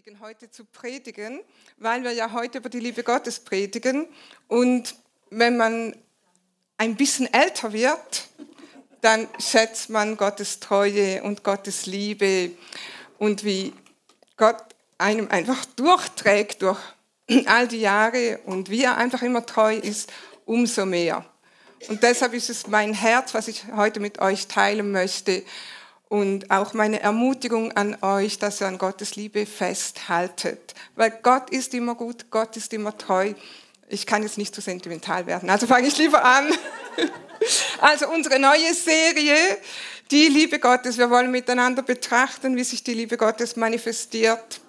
Anliegen, heute zu predigen, weil wir ja heute über die Liebe Gottes predigen. Und wenn man ein bisschen älter wird, dann schätzt man Gottes Treue und Gottes Liebe und wie Gott einem einfach durchträgt durch all die Jahre und wie er einfach immer treu ist, umso mehr. Und deshalb ist es mein Herz, was ich heute mit euch teilen möchte und auch meine Ermutigung an euch, dass ihr an Gottes Liebe festhaltet. Weil Gott ist immer gut, Gott ist immer treu. Ich kann jetzt nicht zu sentimental werden, also fange ich lieber an. Also unsere neue Serie, die Liebe Gottes. Wir wollen miteinander betrachten, wie sich die Liebe Gottes manifestiert,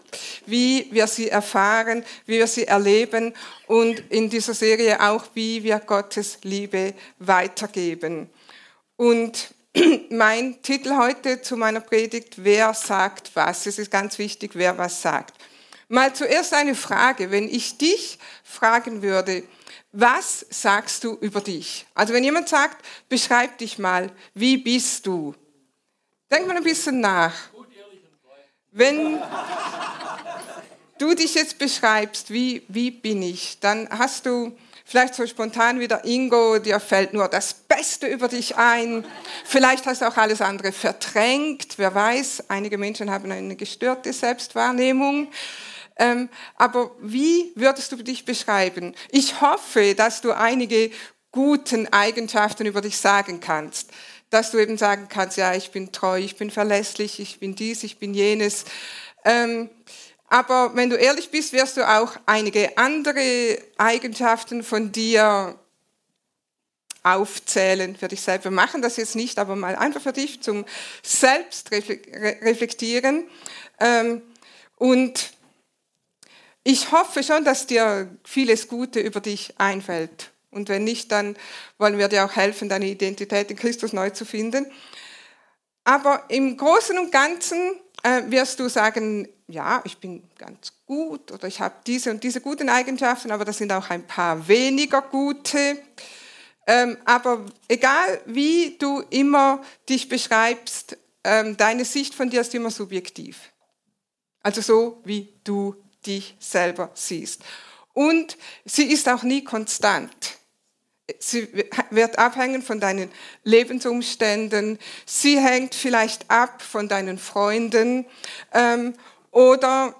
wie wir sie erfahren, wie wir sie erleben und in dieser Serie auch, wie wir Gottes Liebe weitergeben. Und mein Titel heute zu meiner Predigt, wer sagt was? Es ist ganz wichtig, wer was sagt. Mal zuerst eine Frage. Wenn ich dich fragen würde, was sagst du über dich? Also wenn jemand sagt, beschreib dich mal, wie bist du? Denk mal ein bisschen nach. Wenn du dich jetzt beschreibst, wie, wie bin ich, dann hast du Vielleicht so spontan wie der Ingo, dir fällt nur das Beste über dich ein. Vielleicht hast du auch alles andere verdrängt. Wer weiß, einige Menschen haben eine gestörte Selbstwahrnehmung. Ähm, aber wie würdest du dich beschreiben? Ich hoffe, dass du einige guten Eigenschaften über dich sagen kannst. Dass du eben sagen kannst, ja, ich bin treu, ich bin verlässlich, ich bin dies, ich bin jenes. Ähm, aber wenn du ehrlich bist, wirst du auch einige andere Eigenschaften von dir aufzählen für dich selber. Wir machen das jetzt nicht, aber mal einfach für dich zum Selbstreflektieren. Ähm, und ich hoffe schon, dass dir vieles Gute über dich einfällt. Und wenn nicht, dann wollen wir dir auch helfen, deine Identität in Christus neu zu finden. Aber im Großen und Ganzen äh, wirst du sagen, ja, ich bin ganz gut oder ich habe diese und diese guten Eigenschaften, aber das sind auch ein paar weniger gute. Ähm, aber egal wie du immer dich beschreibst, ähm, deine Sicht von dir ist immer subjektiv. Also so, wie du dich selber siehst. Und sie ist auch nie konstant. Sie wird abhängen von deinen Lebensumständen. Sie hängt vielleicht ab von deinen Freunden. Ähm, oder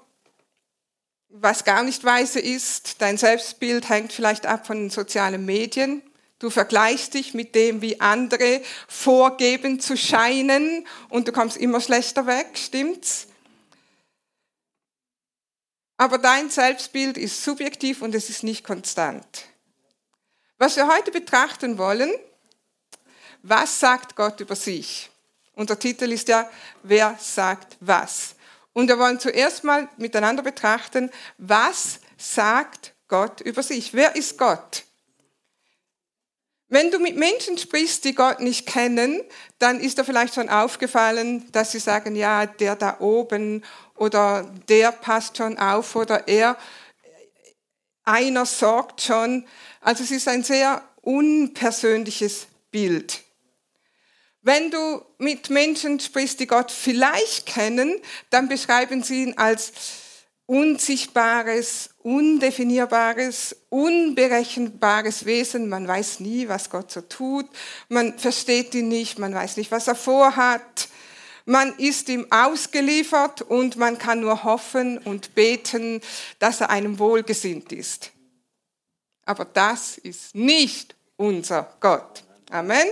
was gar nicht weise ist, dein Selbstbild hängt vielleicht ab von den sozialen Medien. Du vergleichst dich mit dem, wie andere vorgeben zu scheinen und du kommst immer schlechter weg, stimmt's? Aber dein Selbstbild ist subjektiv und es ist nicht konstant. Was wir heute betrachten wollen, was sagt Gott über sich? Unser Titel ist ja, wer sagt was? Und wir wollen zuerst mal miteinander betrachten, was sagt Gott über sich? Wer ist Gott? Wenn du mit Menschen sprichst, die Gott nicht kennen, dann ist dir vielleicht schon aufgefallen, dass sie sagen, ja, der da oben oder der passt schon auf oder er, einer sorgt schon. Also es ist ein sehr unpersönliches Bild. Wenn du mit Menschen sprichst, die Gott vielleicht kennen, dann beschreiben sie ihn als unsichtbares, undefinierbares, unberechenbares Wesen. Man weiß nie, was Gott so tut. Man versteht ihn nicht, man weiß nicht, was er vorhat. Man ist ihm ausgeliefert und man kann nur hoffen und beten, dass er einem wohlgesinnt ist. Aber das ist nicht unser Gott. Amen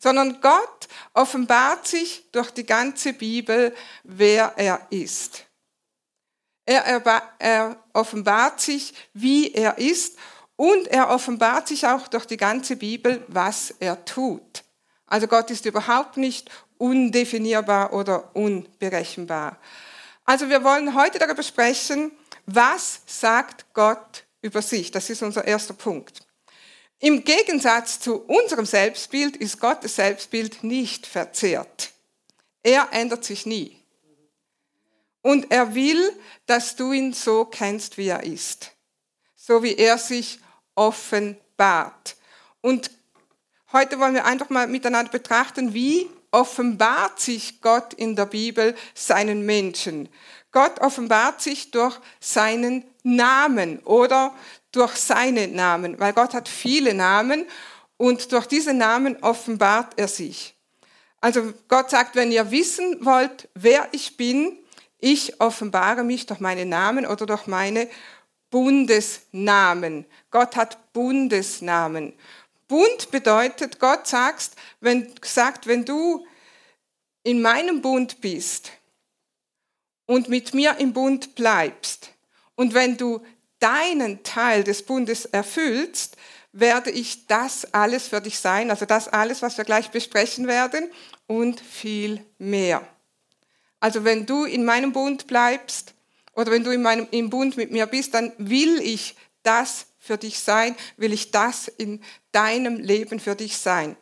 sondern Gott offenbart sich durch die ganze Bibel, wer er ist. Er, er, offenbart sich, wie er ist und er offenbart sich auch durch die ganze Bibel, was er tut. Also Gott ist überhaupt nicht undefinierbar oder unberechenbar. Also wir wollen heute darüber sprechen, was sagt Gott über sich. Das ist unser erster Punkt. Im Gegensatz zu unserem Selbstbild ist Gottes Selbstbild nicht verzehrt. Er ändert sich nie. Und er will, dass du ihn so kennst, wie er ist. So wie er sich offenbart. Und heute wollen wir einfach mal miteinander betrachten, wie offenbart sich Gott in der Bibel seinen Menschen. Gott offenbart sich durch seinen Namen oder durch seine Namen, weil Gott hat viele Namen und durch diese Namen offenbart er sich. Also Gott sagt, wenn ihr wissen wollt, wer ich bin, ich offenbare mich durch meine Namen oder durch meine Bundesnamen. Gott hat Bundesnamen. Bund bedeutet, Gott sagt, wenn, sagt, wenn du in meinem Bund bist und mit mir im Bund bleibst und wenn du deinen Teil des Bundes erfüllst, werde ich das alles für dich sein, also das alles, was wir gleich besprechen werden und viel mehr. Also wenn du in meinem Bund bleibst oder wenn du in meinem, im Bund mit mir bist, dann will ich das für dich sein, will ich das in deinem Leben für dich sein.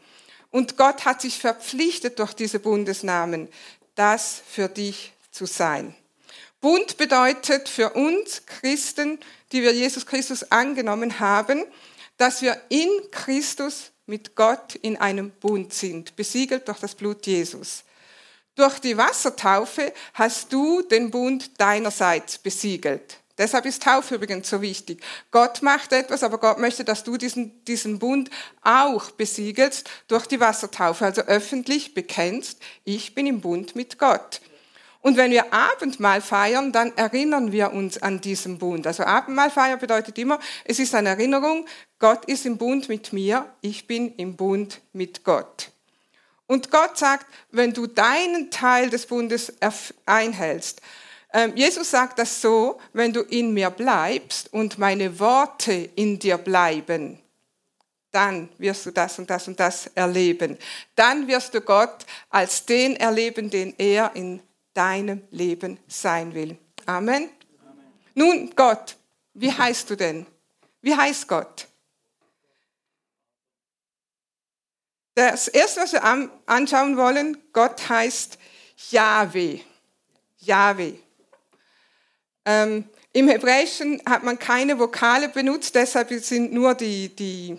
Und Gott hat sich verpflichtet durch diese Bundesnamen, das für dich zu sein. Bund bedeutet für uns Christen, die wir Jesus Christus angenommen haben, dass wir in Christus mit Gott in einem Bund sind, besiegelt durch das Blut Jesus. Durch die Wassertaufe hast du den Bund deinerseits besiegelt. Deshalb ist Taufe übrigens so wichtig. Gott macht etwas, aber Gott möchte, dass du diesen, diesen Bund auch besiegelst durch die Wassertaufe, also öffentlich bekennst, ich bin im Bund mit Gott. Und wenn wir Abendmahl feiern, dann erinnern wir uns an diesen Bund. Also Abendmahlfeier bedeutet immer, es ist eine Erinnerung, Gott ist im Bund mit mir, ich bin im Bund mit Gott. Und Gott sagt, wenn du deinen Teil des Bundes einhältst, ähm, Jesus sagt das so, wenn du in mir bleibst und meine Worte in dir bleiben, dann wirst du das und das und das erleben. Dann wirst du Gott als den erleben, den er in deinem Leben sein will. Amen. Amen. Nun, Gott, wie heißt du denn? Wie heißt Gott? Das erste, was wir anschauen wollen, Gott heißt Yahweh. Yahweh. Ähm, Im Hebräischen hat man keine Vokale benutzt, deshalb sind nur die, die,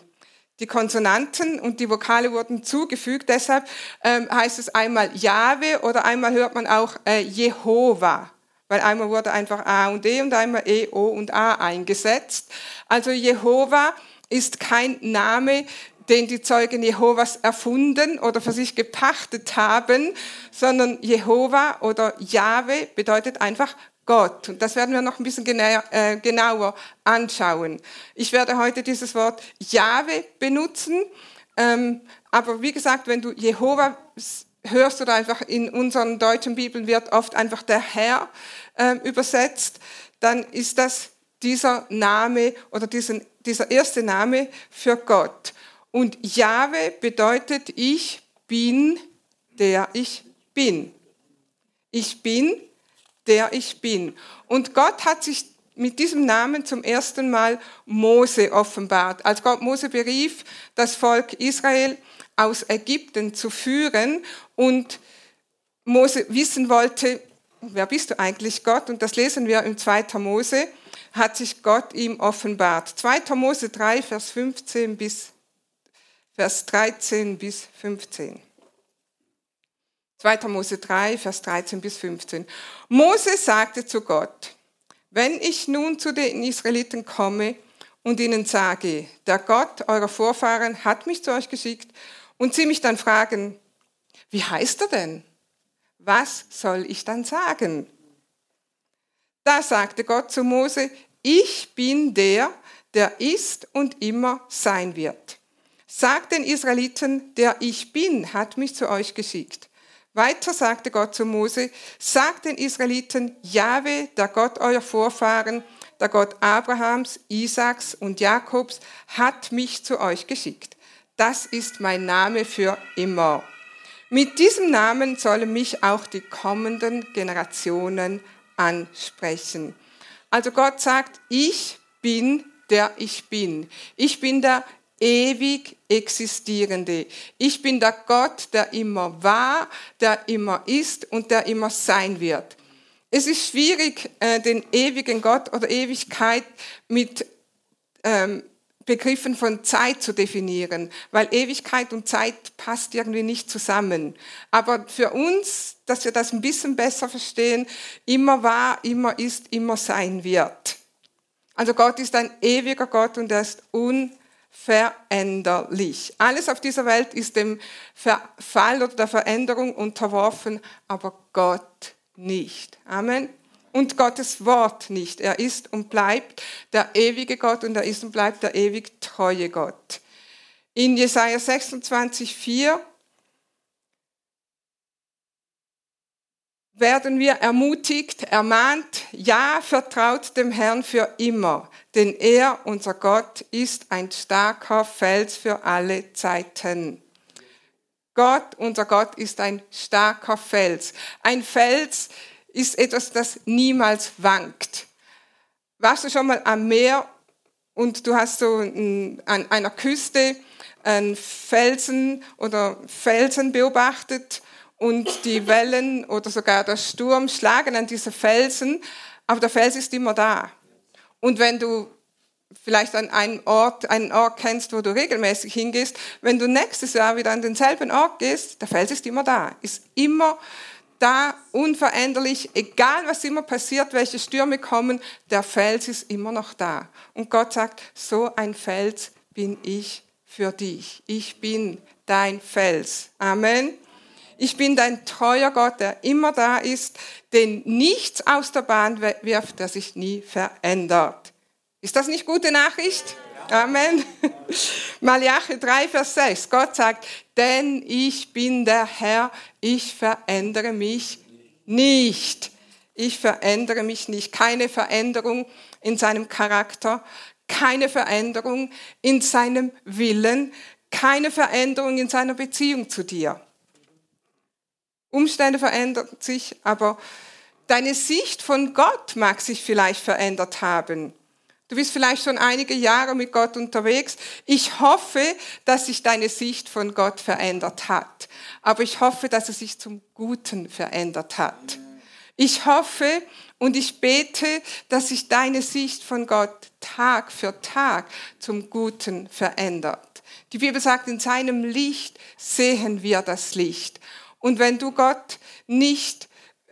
die Konsonanten und die Vokale wurden zugefügt. Deshalb ähm, heißt es einmal Yahweh oder einmal hört man auch äh, Jehova, weil einmal wurde einfach A und E und einmal E, O und A eingesetzt. Also Jehova ist kein Name, den die Zeugen Jehovas erfunden oder für sich gepachtet haben, sondern Jehova oder Jahwe bedeutet einfach Gott. Und das werden wir noch ein bisschen äh, genauer anschauen. Ich werde heute dieses Wort Jahwe benutzen, ähm, aber wie gesagt, wenn du Jehova hörst oder einfach in unseren deutschen Bibeln wird oft einfach der Herr ähm, übersetzt, dann ist das dieser Name oder diesen, dieser erste Name für Gott. Und Jahwe bedeutet, ich bin, der ich bin. Ich bin, der ich bin. Und Gott hat sich mit diesem Namen zum ersten Mal Mose offenbart. Als Gott Mose berief, das Volk Israel aus Ägypten zu führen und Mose wissen wollte, wer bist du eigentlich Gott? Und das lesen wir im 2. Mose, hat sich Gott ihm offenbart. 2. Mose 3, Vers 15 bis Vers 13 bis 15. 2. Mose 3, Vers 13 bis 15. Mose sagte zu Gott, wenn ich nun zu den Israeliten komme und ihnen sage, der Gott eurer Vorfahren hat mich zu euch geschickt und sie mich dann fragen, wie heißt er denn? Was soll ich dann sagen? Da sagte Gott zu Mose, ich bin der, der ist und immer sein wird. Sagt den Israeliten, der ich bin, hat mich zu euch geschickt. Weiter sagte Gott zu Mose, sagt den Israeliten, Jahwe, der Gott eurer Vorfahren, der Gott Abrahams, Isaaks und Jakobs, hat mich zu euch geschickt. Das ist mein Name für immer. Mit diesem Namen sollen mich auch die kommenden Generationen ansprechen. Also Gott sagt, ich bin der ich bin. Ich bin der ewig existierende. Ich bin der Gott, der immer war, der immer ist und der immer sein wird. Es ist schwierig, äh, den ewigen Gott oder Ewigkeit mit ähm, Begriffen von Zeit zu definieren, weil Ewigkeit und Zeit passt irgendwie nicht zusammen. Aber für uns, dass wir das ein bisschen besser verstehen, immer war, immer ist, immer sein wird. Also Gott ist ein ewiger Gott und er ist unveränderlich. Alles auf dieser Welt ist dem Verfall oder der Veränderung unterworfen, aber Gott nicht. Amen und Gottes Wort nicht. Er ist und bleibt der ewige Gott und er ist und bleibt der ewig treue Gott. In Jesaja 26, 4 werden wir ermutigt, ermahnt, ja, vertraut dem Herrn für immer, denn er, unser Gott, ist ein starker Fels für alle Zeiten. Gott, unser Gott, ist ein starker Fels. Ein Fels, ist etwas, das niemals wankt. Warst du schon mal am Meer und du hast so an einer Küste einen Felsen oder Felsen beobachtet und die Wellen oder sogar der Sturm schlagen an diese Felsen, aber der Fels ist immer da. Und wenn du vielleicht an einen Ort, einen Ort kennst, wo du regelmäßig hingehst, wenn du nächstes Jahr wieder an denselben Ort gehst, der Fels ist immer da, ist immer da unveränderlich, egal was immer passiert, welche Stürme kommen, der Fels ist immer noch da. Und Gott sagt, so ein Fels bin ich für dich. Ich bin dein Fels. Amen. Ich bin dein treuer Gott, der immer da ist, den nichts aus der Bahn wirft, der sich nie verändert. Ist das nicht gute Nachricht? Amen. Malachi 3, Vers 6. Gott sagt, denn ich bin der Herr, ich verändere mich nicht. Ich verändere mich nicht. Keine Veränderung in seinem Charakter, keine Veränderung in seinem Willen, keine Veränderung in seiner Beziehung zu dir. Umstände verändern sich, aber deine Sicht von Gott mag sich vielleicht verändert haben. Du bist vielleicht schon einige Jahre mit Gott unterwegs. Ich hoffe, dass sich deine Sicht von Gott verändert hat. Aber ich hoffe, dass es sich zum Guten verändert hat. Ich hoffe und ich bete, dass sich deine Sicht von Gott Tag für Tag zum Guten verändert. Die Bibel sagt, in seinem Licht sehen wir das Licht. Und wenn du Gott nicht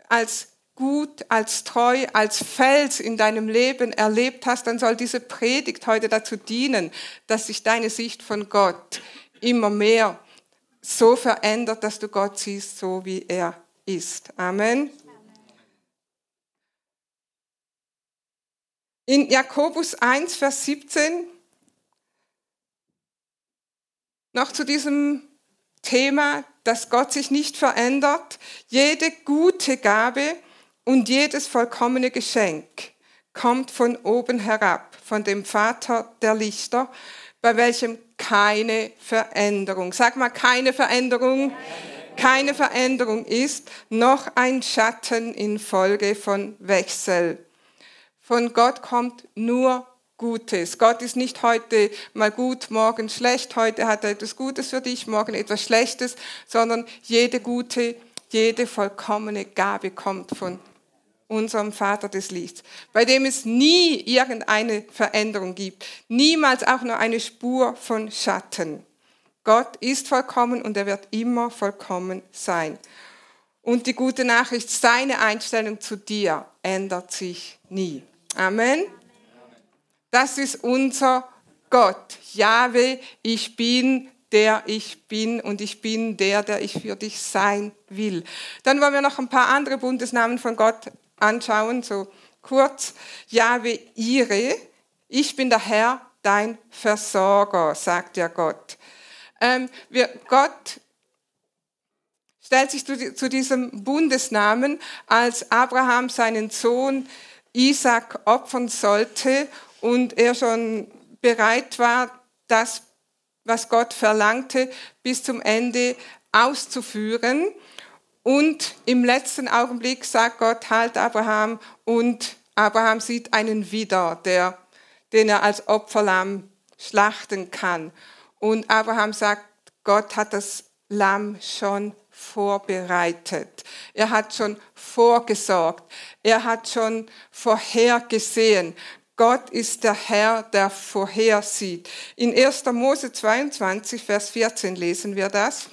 als gut, als treu, als Fels in deinem Leben erlebt hast, dann soll diese Predigt heute dazu dienen, dass sich deine Sicht von Gott immer mehr so verändert, dass du Gott siehst, so wie er ist. Amen. In Jakobus 1, Vers 17, noch zu diesem Thema, dass Gott sich nicht verändert. Jede gute Gabe und jedes vollkommene Geschenk kommt von oben herab, von dem Vater der Lichter, bei welchem keine Veränderung, sag mal keine Veränderung, keine Veränderung ist, noch ein Schatten infolge von Wechsel. Von Gott kommt nur Gutes. Gott ist nicht heute mal gut, morgen schlecht, heute hat er etwas Gutes für dich, morgen etwas Schlechtes, sondern jede gute, jede vollkommene Gabe kommt von unserem Vater des Lichts, bei dem es nie irgendeine Veränderung gibt, niemals auch nur eine Spur von Schatten. Gott ist vollkommen und er wird immer vollkommen sein. Und die gute Nachricht, seine Einstellung zu dir ändert sich nie. Amen. Das ist unser Gott. Jahwe, ich bin der ich bin und ich bin der, der ich für dich sein will. Dann wollen wir noch ein paar andere Bundesnamen von Gott anschauen, so kurz. Jahwe Ire, ich bin der Herr, dein Versorger, sagt ja Gott. Ähm, wir, Gott stellt sich zu, zu diesem Bundesnamen, als Abraham seinen Sohn Isaac opfern sollte und er schon bereit war, das, was Gott verlangte, bis zum Ende auszuführen. Und im letzten Augenblick sagt Gott, halt Abraham und Abraham sieht einen wieder, der, den er als Opferlamm schlachten kann. Und Abraham sagt, Gott hat das Lamm schon vorbereitet. Er hat schon vorgesorgt. Er hat schon vorhergesehen. Gott ist der Herr, der vorhersieht. In 1. Mose 22, Vers 14 lesen wir das.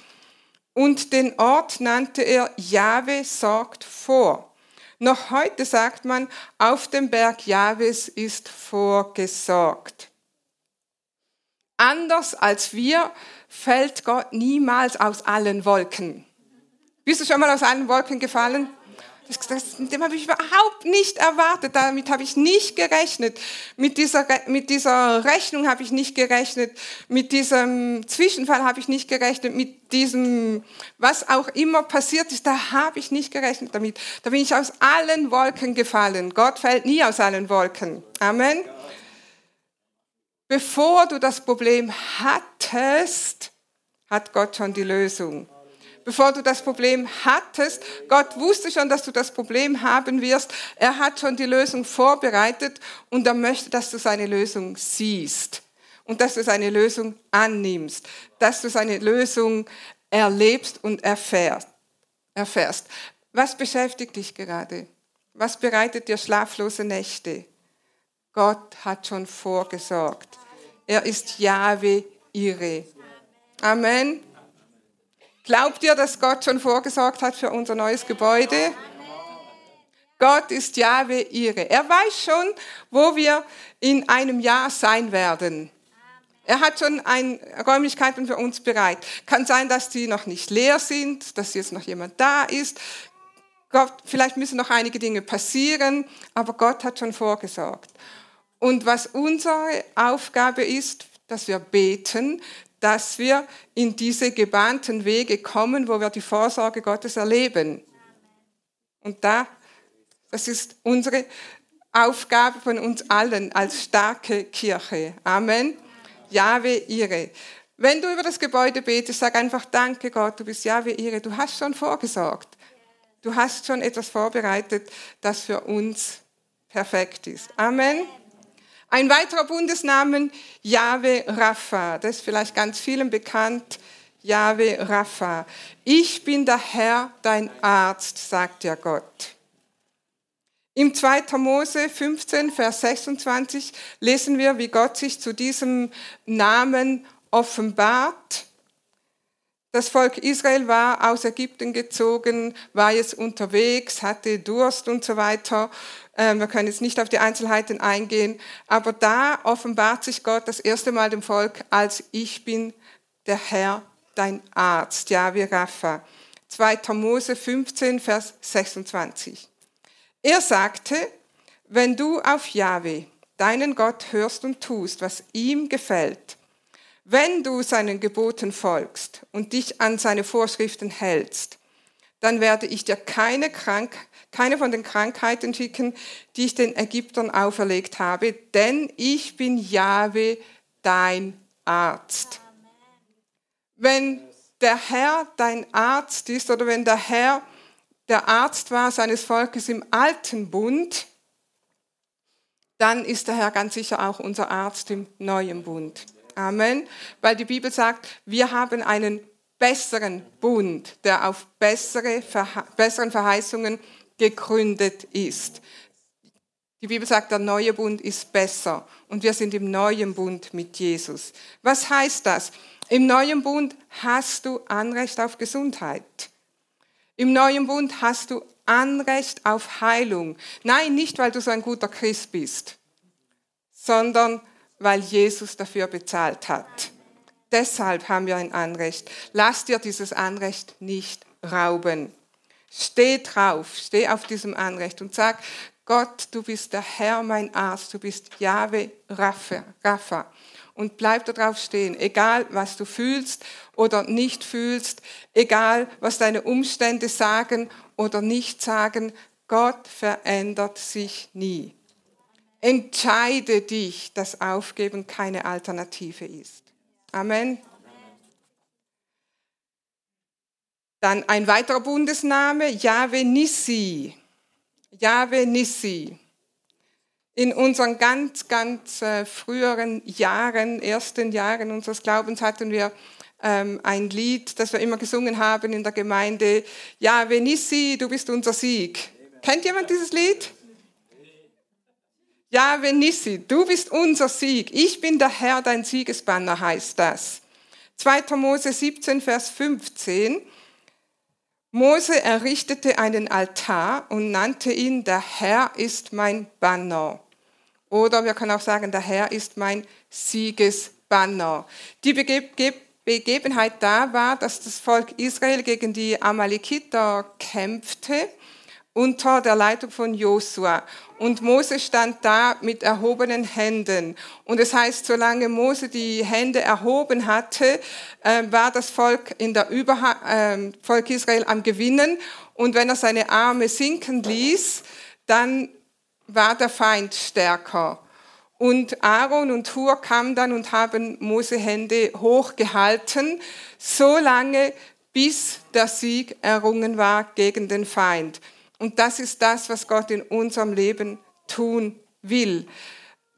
Und den Ort nannte er Jahwe sorgt vor. Noch heute sagt man, auf dem Berg Jahwes ist vorgesorgt. Anders als wir fällt Gott niemals aus allen Wolken. Bist du schon mal aus allen Wolken gefallen? Das, dem habe ich überhaupt nicht erwartet. Damit habe ich nicht gerechnet. Mit dieser, mit dieser Rechnung habe ich nicht gerechnet. Mit diesem Zwischenfall habe ich nicht gerechnet. Mit diesem, was auch immer passiert ist, da habe ich nicht gerechnet damit. Da bin ich aus allen Wolken gefallen. Gott fällt nie aus allen Wolken. Amen. Bevor du das Problem hattest, hat Gott schon die Lösung bevor du das Problem hattest. Gott wusste schon, dass du das Problem haben wirst. Er hat schon die Lösung vorbereitet und er möchte, dass du seine Lösung siehst und dass du seine Lösung annimmst, dass du seine Lösung erlebst und erfährst. Was beschäftigt dich gerade? Was bereitet dir schlaflose Nächte? Gott hat schon vorgesorgt. Er ist Jahwe Ire. Amen. Glaubt ihr, dass Gott schon vorgesorgt hat für unser neues Gebäude? Gott ist Jahwe ihre. Er weiß schon, wo wir in einem Jahr sein werden. Er hat schon ein, Räumlichkeiten für uns bereit. Kann sein, dass die noch nicht leer sind, dass jetzt noch jemand da ist. Gott, vielleicht müssen noch einige Dinge passieren, aber Gott hat schon vorgesorgt. Und was unsere Aufgabe ist, dass wir beten, dass wir in diese gebahnten Wege kommen, wo wir die Vorsorge Gottes erleben. Und da, das ist unsere Aufgabe von uns allen als starke Kirche. Amen. Jahwe ihre. Wenn du über das Gebäude betest, sag einfach Danke Gott, du bist Jahwe ihre. Du hast schon vorgesorgt. Du hast schon etwas vorbereitet, das für uns perfekt ist. Amen. Ein weiterer Bundesnamen, Yahweh Rapha. Das ist vielleicht ganz vielen bekannt. Yahweh Rapha. Ich bin der Herr, dein Arzt, sagt ja Gott. Im 2. Mose 15, Vers 26 lesen wir, wie Gott sich zu diesem Namen offenbart. Das Volk Israel war aus Ägypten gezogen, war jetzt unterwegs, hatte Durst und so weiter. Ähm, wir können jetzt nicht auf die Einzelheiten eingehen, aber da offenbart sich Gott das erste Mal dem Volk als ich bin der Herr, dein Arzt, Yahweh Rapha. 2. Mose 15, Vers 26. Er sagte, wenn du auf Yahweh, deinen Gott, hörst und tust, was ihm gefällt, wenn du seinen Geboten folgst und dich an seine Vorschriften hältst, dann werde ich dir keine, Krank keine von den Krankheiten schicken, die ich den Ägyptern auferlegt habe, denn ich bin Jahwe, dein Arzt. Wenn der Herr dein Arzt ist oder wenn der Herr der Arzt war seines Volkes im alten Bund, dann ist der Herr ganz sicher auch unser Arzt im neuen Bund. Amen. Weil die Bibel sagt, wir haben einen besseren Bund, der auf bessere, besseren Verheißungen gegründet ist. Die Bibel sagt, der neue Bund ist besser und wir sind im neuen Bund mit Jesus. Was heißt das? Im neuen Bund hast du Anrecht auf Gesundheit. Im neuen Bund hast du Anrecht auf Heilung. Nein, nicht weil du so ein guter Christ bist, sondern weil Jesus dafür bezahlt hat. Deshalb haben wir ein Anrecht. Lass dir dieses Anrecht nicht rauben. Steh drauf, steh auf diesem Anrecht und sag, Gott, du bist der Herr, mein Arzt, du bist Jahwe Rapha. Und bleib da drauf stehen, egal was du fühlst oder nicht fühlst, egal was deine Umstände sagen oder nicht sagen, Gott verändert sich nie. Entscheide dich, dass Aufgeben keine Alternative ist. Amen. Dann ein weiterer Bundesname, Yahweh Nissi. Yahweh Nissi. In unseren ganz, ganz äh, früheren Jahren, ersten Jahren unseres Glaubens hatten wir ähm, ein Lied, das wir immer gesungen haben in der Gemeinde. Yahweh Nissi, du bist unser Sieg. Kennt jemand dieses Lied? Jahwe Nissi, du bist unser Sieg. Ich bin der Herr, dein Siegesbanner heißt das. 2. Mose 17, Vers 15. Mose errichtete einen Altar und nannte ihn, der Herr ist mein Banner. Oder wir können auch sagen, der Herr ist mein Siegesbanner. Die Begebenheit da war, dass das Volk Israel gegen die Amalekiter kämpfte unter der Leitung von Josua. Und Mose stand da mit erhobenen Händen. Und es heißt, solange Mose die Hände erhoben hatte, äh, war das Volk in der Überha äh, Volk Israel am Gewinnen. Und wenn er seine Arme sinken ließ, dann war der Feind stärker. Und Aaron und Hur kamen dann und haben Mose Hände hochgehalten, so lange, bis der Sieg errungen war gegen den Feind. Und das ist das, was Gott in unserem Leben tun will.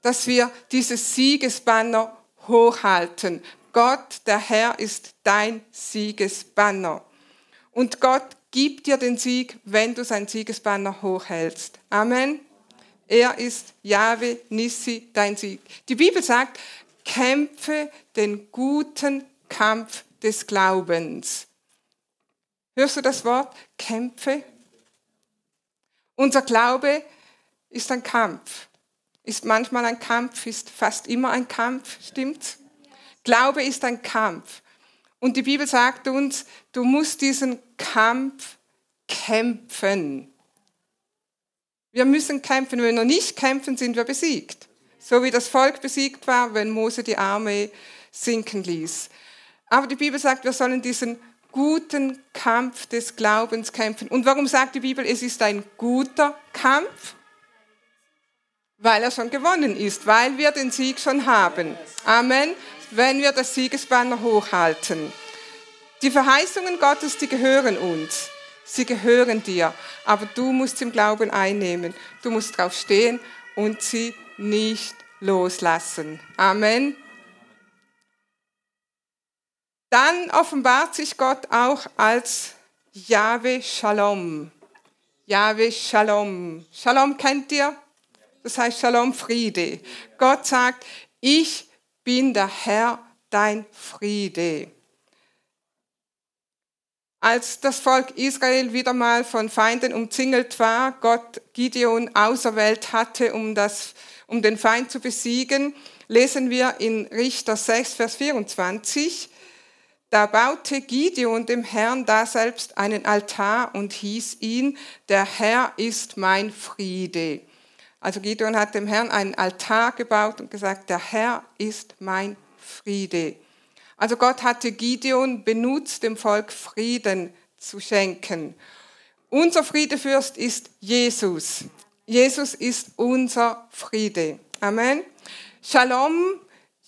Dass wir dieses Siegesbanner hochhalten. Gott, der Herr, ist dein Siegesbanner. Und Gott gibt dir den Sieg, wenn du sein Siegesbanner hochhältst. Amen. Er ist Jahwe Nissi, dein Sieg. Die Bibel sagt, kämpfe den guten Kampf des Glaubens. Hörst du das Wort? Kämpfe unser Glaube ist ein Kampf. Ist manchmal ein Kampf, ist fast immer ein Kampf, stimmt's? Glaube ist ein Kampf. Und die Bibel sagt uns, du musst diesen Kampf kämpfen. Wir müssen kämpfen. Wenn wir nicht kämpfen, sind wir besiegt. So wie das Volk besiegt war, wenn Mose die Arme sinken ließ. Aber die Bibel sagt, wir sollen diesen guten Kampf des Glaubens kämpfen. Und warum sagt die Bibel, es ist ein guter Kampf? Weil er schon gewonnen ist, weil wir den Sieg schon haben. Amen. Wenn wir das Siegesbanner hochhalten. Die Verheißungen Gottes, die gehören uns. Sie gehören dir. Aber du musst im Glauben einnehmen. Du musst drauf stehen und sie nicht loslassen. Amen. Dann offenbart sich Gott auch als Yahweh Shalom. Yahweh Shalom. Shalom kennt ihr? Das heißt Shalom Friede. Gott sagt, ich bin der Herr, dein Friede. Als das Volk Israel wieder mal von Feinden umzingelt war, Gott Gideon auserwählt hatte, um, das, um den Feind zu besiegen, lesen wir in Richter 6, Vers 24, da baute Gideon dem Herrn da selbst einen Altar und hieß ihn, der Herr ist mein Friede. Also Gideon hat dem Herrn einen Altar gebaut und gesagt, der Herr ist mein Friede. Also Gott hatte Gideon benutzt, dem Volk Frieden zu schenken. Unser Friedefürst ist Jesus. Jesus ist unser Friede. Amen. Shalom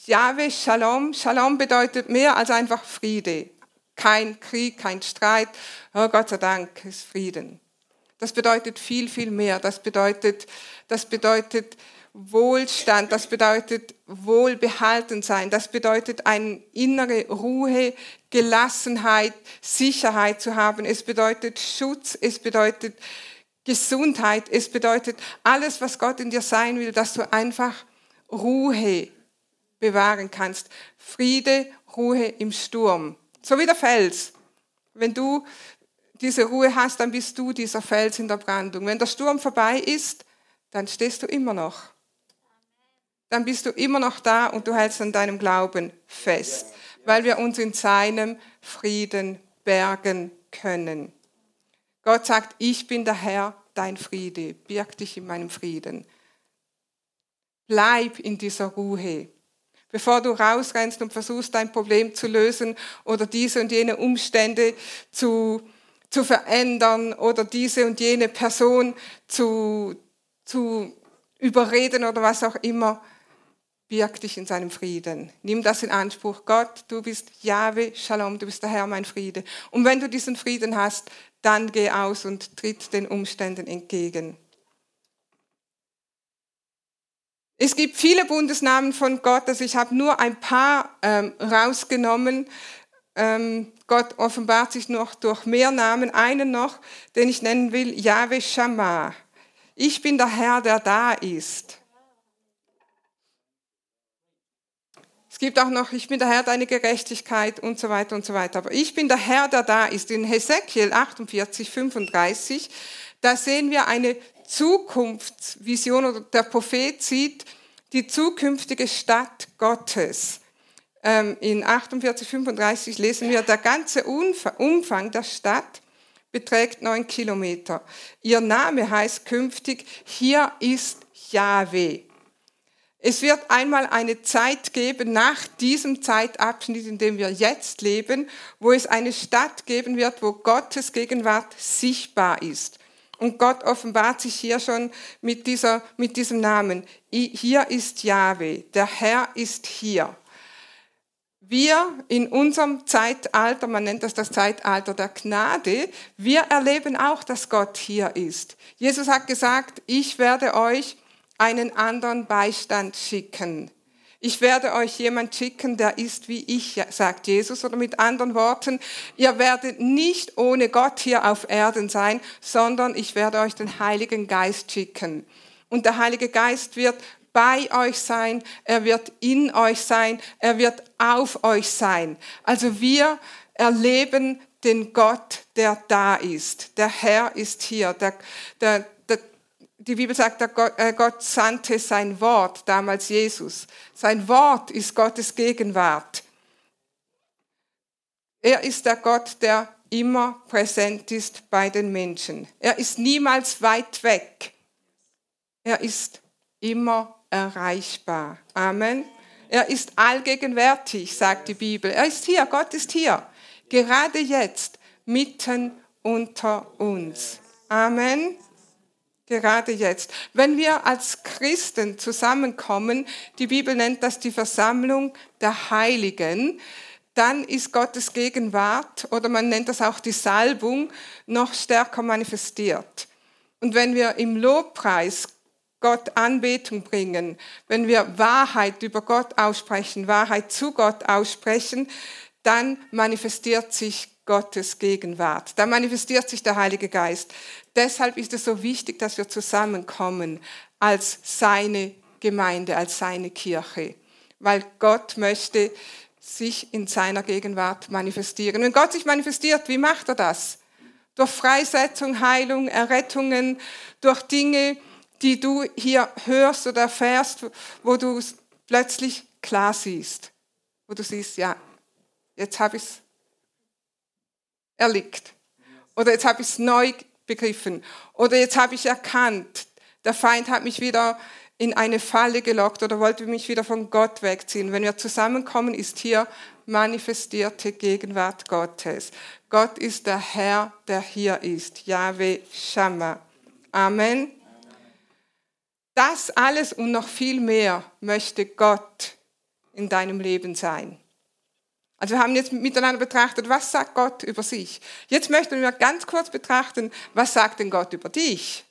Jahwe Shalom. Shalom bedeutet mehr als einfach Friede. Kein Krieg, kein Streit. Oh Gott sei Dank ist Frieden. Das bedeutet viel, viel mehr. Das bedeutet, das bedeutet Wohlstand, das bedeutet Wohlbehalten sein, das bedeutet eine innere Ruhe, Gelassenheit, Sicherheit zu haben. Es bedeutet Schutz, es bedeutet Gesundheit, es bedeutet alles, was Gott in dir sein will, dass du einfach Ruhe bewahren kannst. Friede, Ruhe im Sturm. So wie der Fels. Wenn du diese Ruhe hast, dann bist du dieser Fels in der Brandung. Wenn der Sturm vorbei ist, dann stehst du immer noch. Dann bist du immer noch da und du hältst an deinem Glauben fest, weil wir uns in seinem Frieden bergen können. Gott sagt, ich bin der Herr, dein Friede, birg dich in meinem Frieden. Bleib in dieser Ruhe bevor du rausrennst und versuchst, dein Problem zu lösen oder diese und jene Umstände zu, zu verändern oder diese und jene Person zu, zu überreden oder was auch immer, birg dich in seinem Frieden. Nimm das in Anspruch. Gott, du bist Jahwe, Shalom, du bist der Herr, mein Friede. Und wenn du diesen Frieden hast, dann geh aus und tritt den Umständen entgegen. Es gibt viele Bundesnamen von Gott, also ich habe nur ein paar ähm, rausgenommen. Ähm, Gott offenbart sich noch durch mehr Namen. Einen noch, den ich nennen will, Yahweh Shammah. Ich bin der Herr, der da ist. Es gibt auch noch, ich bin der Herr deine Gerechtigkeit und so weiter und so weiter. Aber ich bin der Herr, der da ist. In Hesekiel 48, 35, da sehen wir eine Zukunftsvision oder der Prophet sieht die zukünftige Stadt Gottes. Ähm, in 48, 35 lesen wir, der ganze Umfang der Stadt beträgt neun Kilometer. Ihr Name heißt künftig, hier ist Yahweh. Es wird einmal eine Zeit geben nach diesem Zeitabschnitt, in dem wir jetzt leben, wo es eine Stadt geben wird, wo Gottes Gegenwart sichtbar ist. Und Gott offenbart sich hier schon mit, dieser, mit diesem Namen. Hier ist Yahweh, der Herr ist hier. Wir in unserem Zeitalter, man nennt das das Zeitalter der Gnade, wir erleben auch, dass Gott hier ist. Jesus hat gesagt, ich werde euch einen anderen Beistand schicken. Ich werde euch jemand schicken, der ist wie ich, sagt Jesus. Oder mit anderen Worten, ihr werdet nicht ohne Gott hier auf Erden sein, sondern ich werde euch den Heiligen Geist schicken. Und der Heilige Geist wird bei euch sein, er wird in euch sein, er wird auf euch sein. Also wir erleben den Gott, der da ist. Der Herr ist hier. Der, der, die Bibel sagt, äh, Gott sandte sein Wort, damals Jesus. Sein Wort ist Gottes Gegenwart. Er ist der Gott, der immer präsent ist bei den Menschen. Er ist niemals weit weg. Er ist immer erreichbar. Amen. Er ist allgegenwärtig, sagt die Bibel. Er ist hier, Gott ist hier. Gerade jetzt, mitten unter uns. Amen. Gerade jetzt. Wenn wir als Christen zusammenkommen, die Bibel nennt das die Versammlung der Heiligen, dann ist Gottes Gegenwart oder man nennt das auch die Salbung noch stärker manifestiert. Und wenn wir im Lobpreis Gott Anbetung bringen, wenn wir Wahrheit über Gott aussprechen, Wahrheit zu Gott aussprechen, dann manifestiert sich Gottes Gegenwart. Da manifestiert sich der Heilige Geist. Deshalb ist es so wichtig, dass wir zusammenkommen als seine Gemeinde, als seine Kirche. Weil Gott möchte sich in seiner Gegenwart manifestieren. Wenn Gott sich manifestiert, wie macht er das? Durch Freisetzung, Heilung, Errettungen, durch Dinge, die du hier hörst oder erfährst, wo du es plötzlich klar siehst. Wo du siehst, ja, jetzt habe ich es erlickt. Oder jetzt habe ich es neu begriffen. Oder jetzt habe ich erkannt, der Feind hat mich wieder in eine Falle gelockt oder wollte mich wieder von Gott wegziehen. Wenn wir zusammenkommen, ist hier manifestierte Gegenwart Gottes. Gott ist der Herr, der hier ist. Yahweh Shammah. Amen. Das alles und noch viel mehr möchte Gott in deinem Leben sein. Also wir haben jetzt miteinander betrachtet, was sagt Gott über sich. Jetzt möchten wir ganz kurz betrachten, was sagt denn Gott über dich?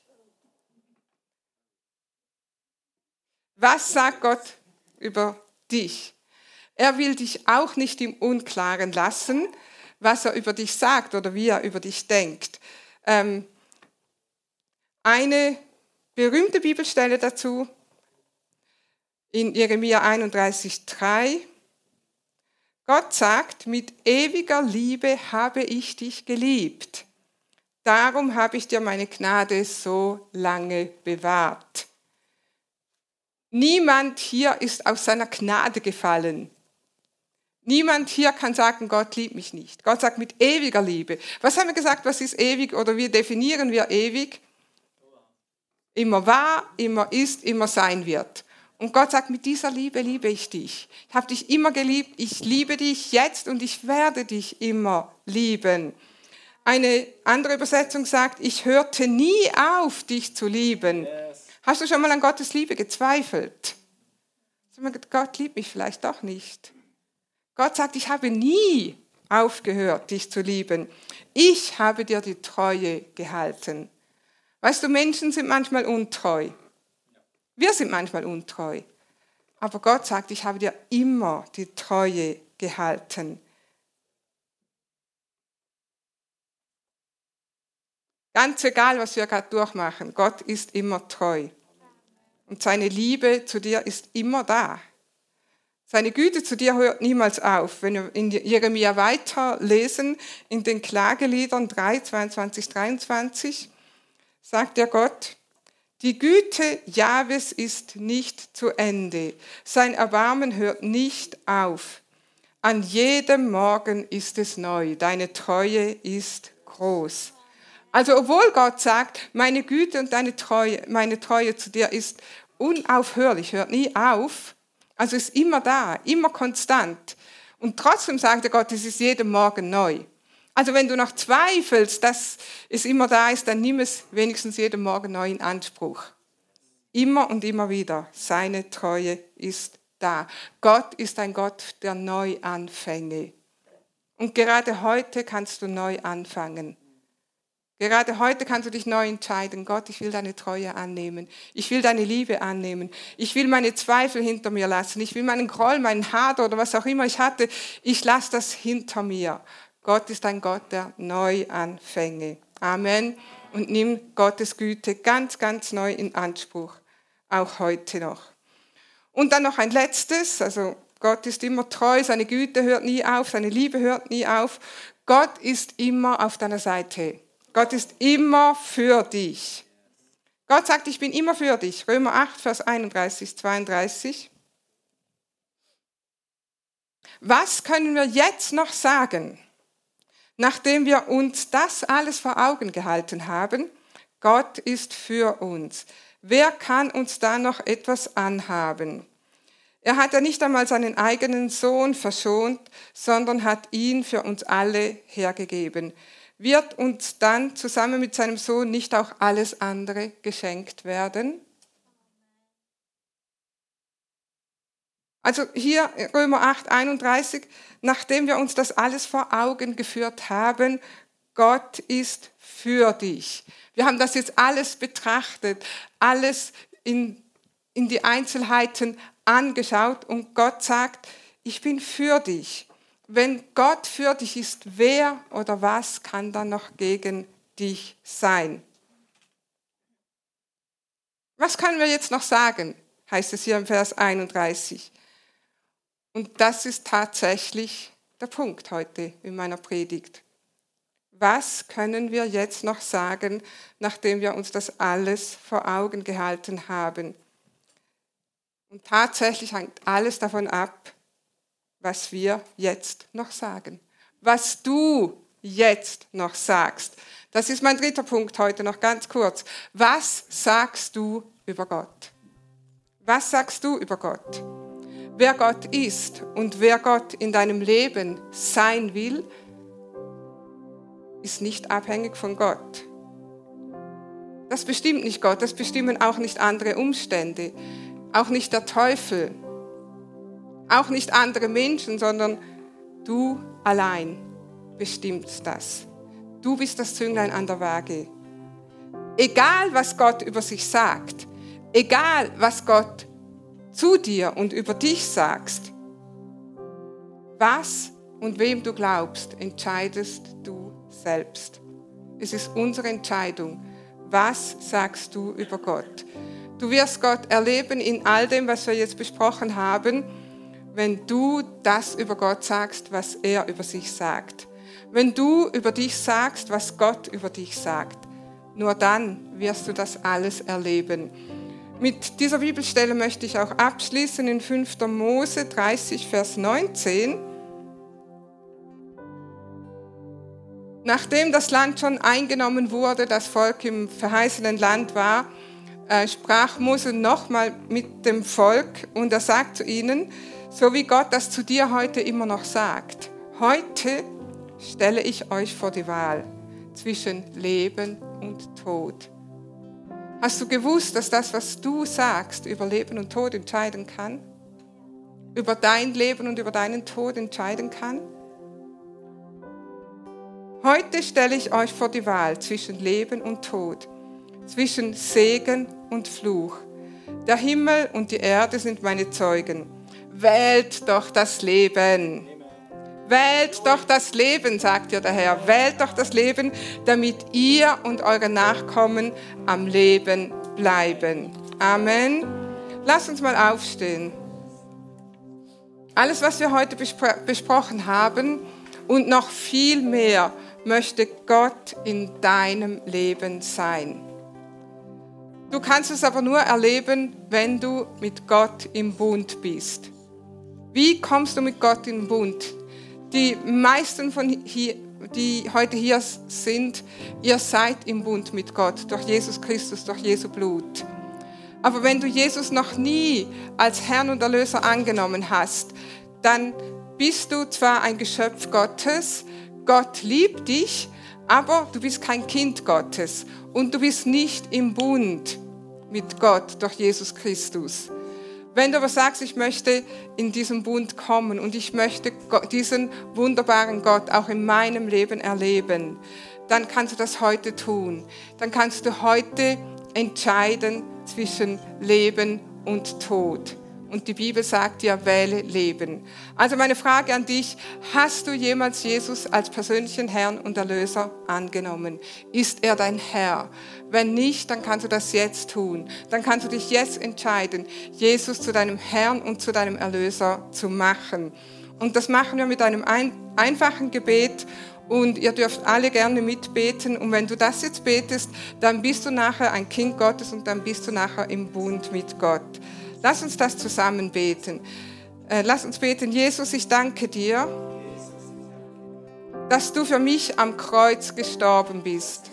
Was sagt Gott über dich? Er will dich auch nicht im Unklaren lassen, was er über dich sagt oder wie er über dich denkt. Ähm, eine berühmte Bibelstelle dazu in Jeremia 31,3. Gott sagt, mit ewiger Liebe habe ich dich geliebt. Darum habe ich dir meine Gnade so lange bewahrt. Niemand hier ist aus seiner Gnade gefallen. Niemand hier kann sagen, Gott liebt mich nicht. Gott sagt mit ewiger Liebe. Was haben wir gesagt, was ist ewig oder wie definieren wir ewig? immer war, immer ist, immer sein wird. Und Gott sagt, mit dieser Liebe liebe ich dich. Ich habe dich immer geliebt, ich liebe dich jetzt und ich werde dich immer lieben. Eine andere Übersetzung sagt, ich hörte nie auf, dich zu lieben. Yes. Hast du schon mal an Gottes Liebe gezweifelt? Gott liebt mich vielleicht doch nicht. Gott sagt, ich habe nie aufgehört, dich zu lieben. Ich habe dir die Treue gehalten. Weißt du, Menschen sind manchmal untreu. Wir sind manchmal untreu. Aber Gott sagt, ich habe dir immer die Treue gehalten. Ganz egal, was wir gerade durchmachen, Gott ist immer treu. Und seine Liebe zu dir ist immer da. Seine Güte zu dir hört niemals auf. Wenn wir in Jeremia weiterlesen, in den Klageliedern 3, 22, 23, sagt der Gott, die Güte Jahwes ist nicht zu Ende. Sein Erbarmen hört nicht auf. An jedem Morgen ist es neu. Deine Treue ist groß. Also obwohl Gott sagt, meine Güte und deine Treue, meine Treue zu dir ist unaufhörlich, hört nie auf, also ist immer da, immer konstant. Und trotzdem sagt der Gott, es ist jeden Morgen neu. Also wenn du noch zweifelst, dass es immer da ist, dann nimm es wenigstens jeden Morgen neu in Anspruch. Immer und immer wieder. Seine Treue ist da. Gott ist ein Gott der Neuanfänge. Und gerade heute kannst du neu anfangen. Gerade heute kannst du dich neu entscheiden. Gott, ich will deine Treue annehmen. Ich will deine Liebe annehmen. Ich will meine Zweifel hinter mir lassen. Ich will meinen Groll, meinen Hader oder was auch immer ich hatte. Ich lasse das hinter mir. Gott ist ein Gott der Neuanfänge. Amen. Und nimm Gottes Güte ganz, ganz neu in Anspruch. Auch heute noch. Und dann noch ein letztes. Also Gott ist immer treu. Seine Güte hört nie auf. Seine Liebe hört nie auf. Gott ist immer auf deiner Seite. Gott ist immer für dich. Gott sagt, ich bin immer für dich. Römer 8, Vers 31, 32. Was können wir jetzt noch sagen, nachdem wir uns das alles vor Augen gehalten haben? Gott ist für uns. Wer kann uns da noch etwas anhaben? Er hat ja nicht einmal seinen eigenen Sohn verschont, sondern hat ihn für uns alle hergegeben wird uns dann zusammen mit seinem Sohn nicht auch alles andere geschenkt werden? Also hier Römer 8, 31, nachdem wir uns das alles vor Augen geführt haben, Gott ist für dich. Wir haben das jetzt alles betrachtet, alles in, in die Einzelheiten angeschaut und Gott sagt, ich bin für dich wenn Gott für dich ist, wer oder was kann dann noch gegen dich sein? Was können wir jetzt noch sagen? heißt es hier im Vers 31. Und das ist tatsächlich der Punkt heute in meiner Predigt. Was können wir jetzt noch sagen, nachdem wir uns das alles vor Augen gehalten haben? Und tatsächlich hängt alles davon ab, was wir jetzt noch sagen. Was du jetzt noch sagst. Das ist mein dritter Punkt heute noch ganz kurz. Was sagst du über Gott? Was sagst du über Gott? Wer Gott ist und wer Gott in deinem Leben sein will, ist nicht abhängig von Gott. Das bestimmt nicht Gott, das bestimmen auch nicht andere Umstände, auch nicht der Teufel, auch nicht andere Menschen, sondern du allein bestimmst das. Du bist das Zünglein an der Waage. Egal, was Gott über sich sagt, egal, was Gott zu dir und über dich sagst, was und wem du glaubst, entscheidest du selbst. Es ist unsere Entscheidung. Was sagst du über Gott? Du wirst Gott erleben in all dem, was wir jetzt besprochen haben wenn du das über Gott sagst, was er über sich sagt. Wenn du über dich sagst, was Gott über dich sagt. Nur dann wirst du das alles erleben. Mit dieser Bibelstelle möchte ich auch abschließen in 5. Mose 30, Vers 19. Nachdem das Land schon eingenommen wurde, das Volk im verheißenen Land war, äh, sprach Mose nochmal mit dem Volk und er sagt zu ihnen, so wie Gott das zu dir heute immer noch sagt. Heute stelle ich euch vor die Wahl zwischen Leben und Tod. Hast du gewusst, dass das, was du sagst, über Leben und Tod entscheiden kann? Über dein Leben und über deinen Tod entscheiden kann? Heute stelle ich euch vor die Wahl zwischen Leben und Tod, zwischen Segen und Fluch. Der Himmel und die Erde sind meine Zeugen wählt doch das Leben. Wählt doch das Leben, sagt ihr der Herr. Wählt doch das Leben, damit ihr und eure Nachkommen am Leben bleiben. Amen. Lass uns mal aufstehen. Alles, was wir heute bespro besprochen haben und noch viel mehr, möchte Gott in deinem Leben sein. Du kannst es aber nur erleben, wenn du mit Gott im Bund bist. Wie kommst du mit Gott in den Bund? Die meisten von hier, die heute hier sind, ihr seid im Bund mit Gott durch Jesus Christus, durch Jesu Blut. Aber wenn du Jesus noch nie als Herrn und Erlöser angenommen hast, dann bist du zwar ein Geschöpf Gottes, Gott liebt dich, aber du bist kein Kind Gottes und du bist nicht im Bund mit Gott durch Jesus Christus. Wenn du aber sagst, ich möchte in diesen Bund kommen und ich möchte diesen wunderbaren Gott auch in meinem Leben erleben, dann kannst du das heute tun. Dann kannst du heute entscheiden zwischen Leben und Tod. Und die Bibel sagt ja, wähle Leben. Also meine Frage an dich, hast du jemals Jesus als persönlichen Herrn und Erlöser angenommen? Ist er dein Herr? Wenn nicht, dann kannst du das jetzt tun. Dann kannst du dich jetzt entscheiden, Jesus zu deinem Herrn und zu deinem Erlöser zu machen. Und das machen wir mit einem ein, einfachen Gebet und ihr dürft alle gerne mitbeten. Und wenn du das jetzt betest, dann bist du nachher ein Kind Gottes und dann bist du nachher im Bund mit Gott. Lass uns das zusammen beten. Äh, lass uns beten. Jesus, ich danke dir, dass du für mich am Kreuz gestorben bist.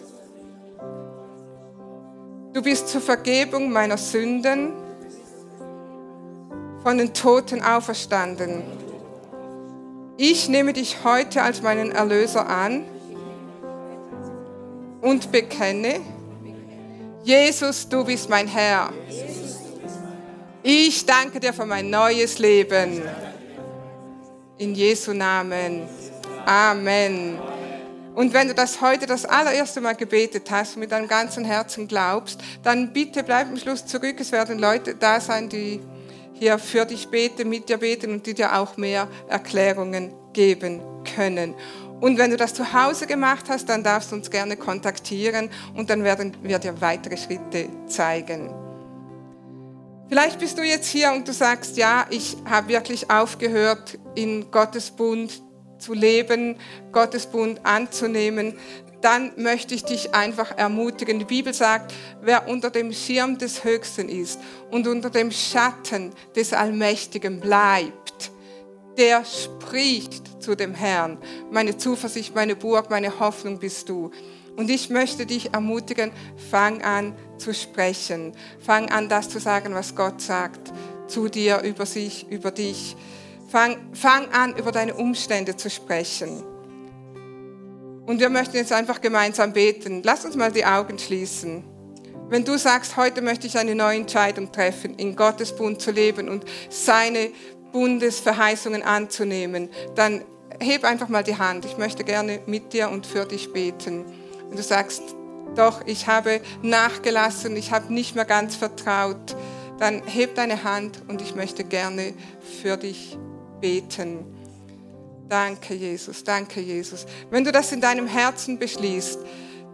Du bist zur Vergebung meiner Sünden von den Toten auferstanden. Ich nehme dich heute als meinen Erlöser an und bekenne, Jesus, du bist mein Herr. Ich danke dir für mein neues Leben. In Jesu Namen. Amen. Und wenn du das heute das allererste Mal gebetet hast und mit deinem ganzen Herzen glaubst, dann bitte bleib am Schluss zurück. Es werden Leute da sein, die hier für dich beten, mit dir beten und die dir auch mehr Erklärungen geben können. Und wenn du das zu Hause gemacht hast, dann darfst du uns gerne kontaktieren und dann werden wir dir weitere Schritte zeigen. Vielleicht bist du jetzt hier und du sagst, ja, ich habe wirklich aufgehört, in Gottes Bund zu leben, Gottes Bund anzunehmen. Dann möchte ich dich einfach ermutigen. Die Bibel sagt, wer unter dem Schirm des Höchsten ist und unter dem Schatten des Allmächtigen bleibt, der spricht zu dem Herrn. Meine Zuversicht, meine Burg, meine Hoffnung bist du. Und ich möchte dich ermutigen, fang an zu sprechen. Fang an, das zu sagen, was Gott sagt zu dir, über sich, über dich. Fang, fang an, über deine Umstände zu sprechen. Und wir möchten jetzt einfach gemeinsam beten. Lass uns mal die Augen schließen. Wenn du sagst, heute möchte ich eine neue Entscheidung treffen, in Gottes Bund zu leben und seine Bundesverheißungen anzunehmen, dann heb einfach mal die Hand. Ich möchte gerne mit dir und für dich beten. Und du sagst, doch, ich habe nachgelassen, ich habe nicht mehr ganz vertraut, dann heb deine Hand und ich möchte gerne für dich beten. Danke, Jesus, danke, Jesus. Wenn du das in deinem Herzen beschließt,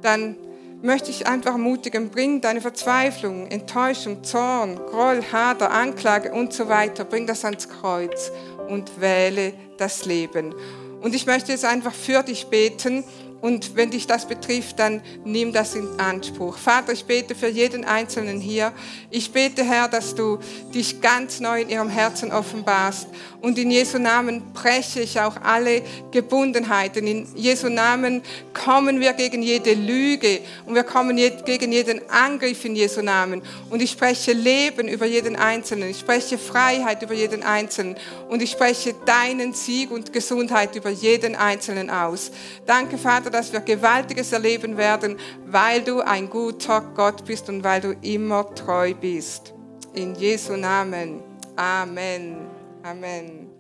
dann möchte ich einfach ermutigen, bring deine Verzweiflung, Enttäuschung, Zorn, Groll, Hader, Anklage und so weiter, bring das ans Kreuz und wähle das Leben. Und ich möchte jetzt einfach für dich beten und wenn dich das betrifft, dann nimm das in Anspruch. Vater, ich bete für jeden Einzelnen hier. Ich bete, Herr, dass du dich ganz neu in ihrem Herzen offenbarst. Und in Jesu Namen breche ich auch alle Gebundenheiten. In Jesu Namen kommen wir gegen jede Lüge und wir kommen gegen jeden Angriff in Jesu Namen. Und ich spreche Leben über jeden Einzelnen. Ich spreche Freiheit über jeden Einzelnen. Und ich spreche deinen Sieg und Gesundheit über jeden Einzelnen aus. Danke, Vater dass wir Gewaltiges erleben werden, weil du ein guter Gott bist und weil du immer treu bist. In Jesu Namen. Amen. Amen.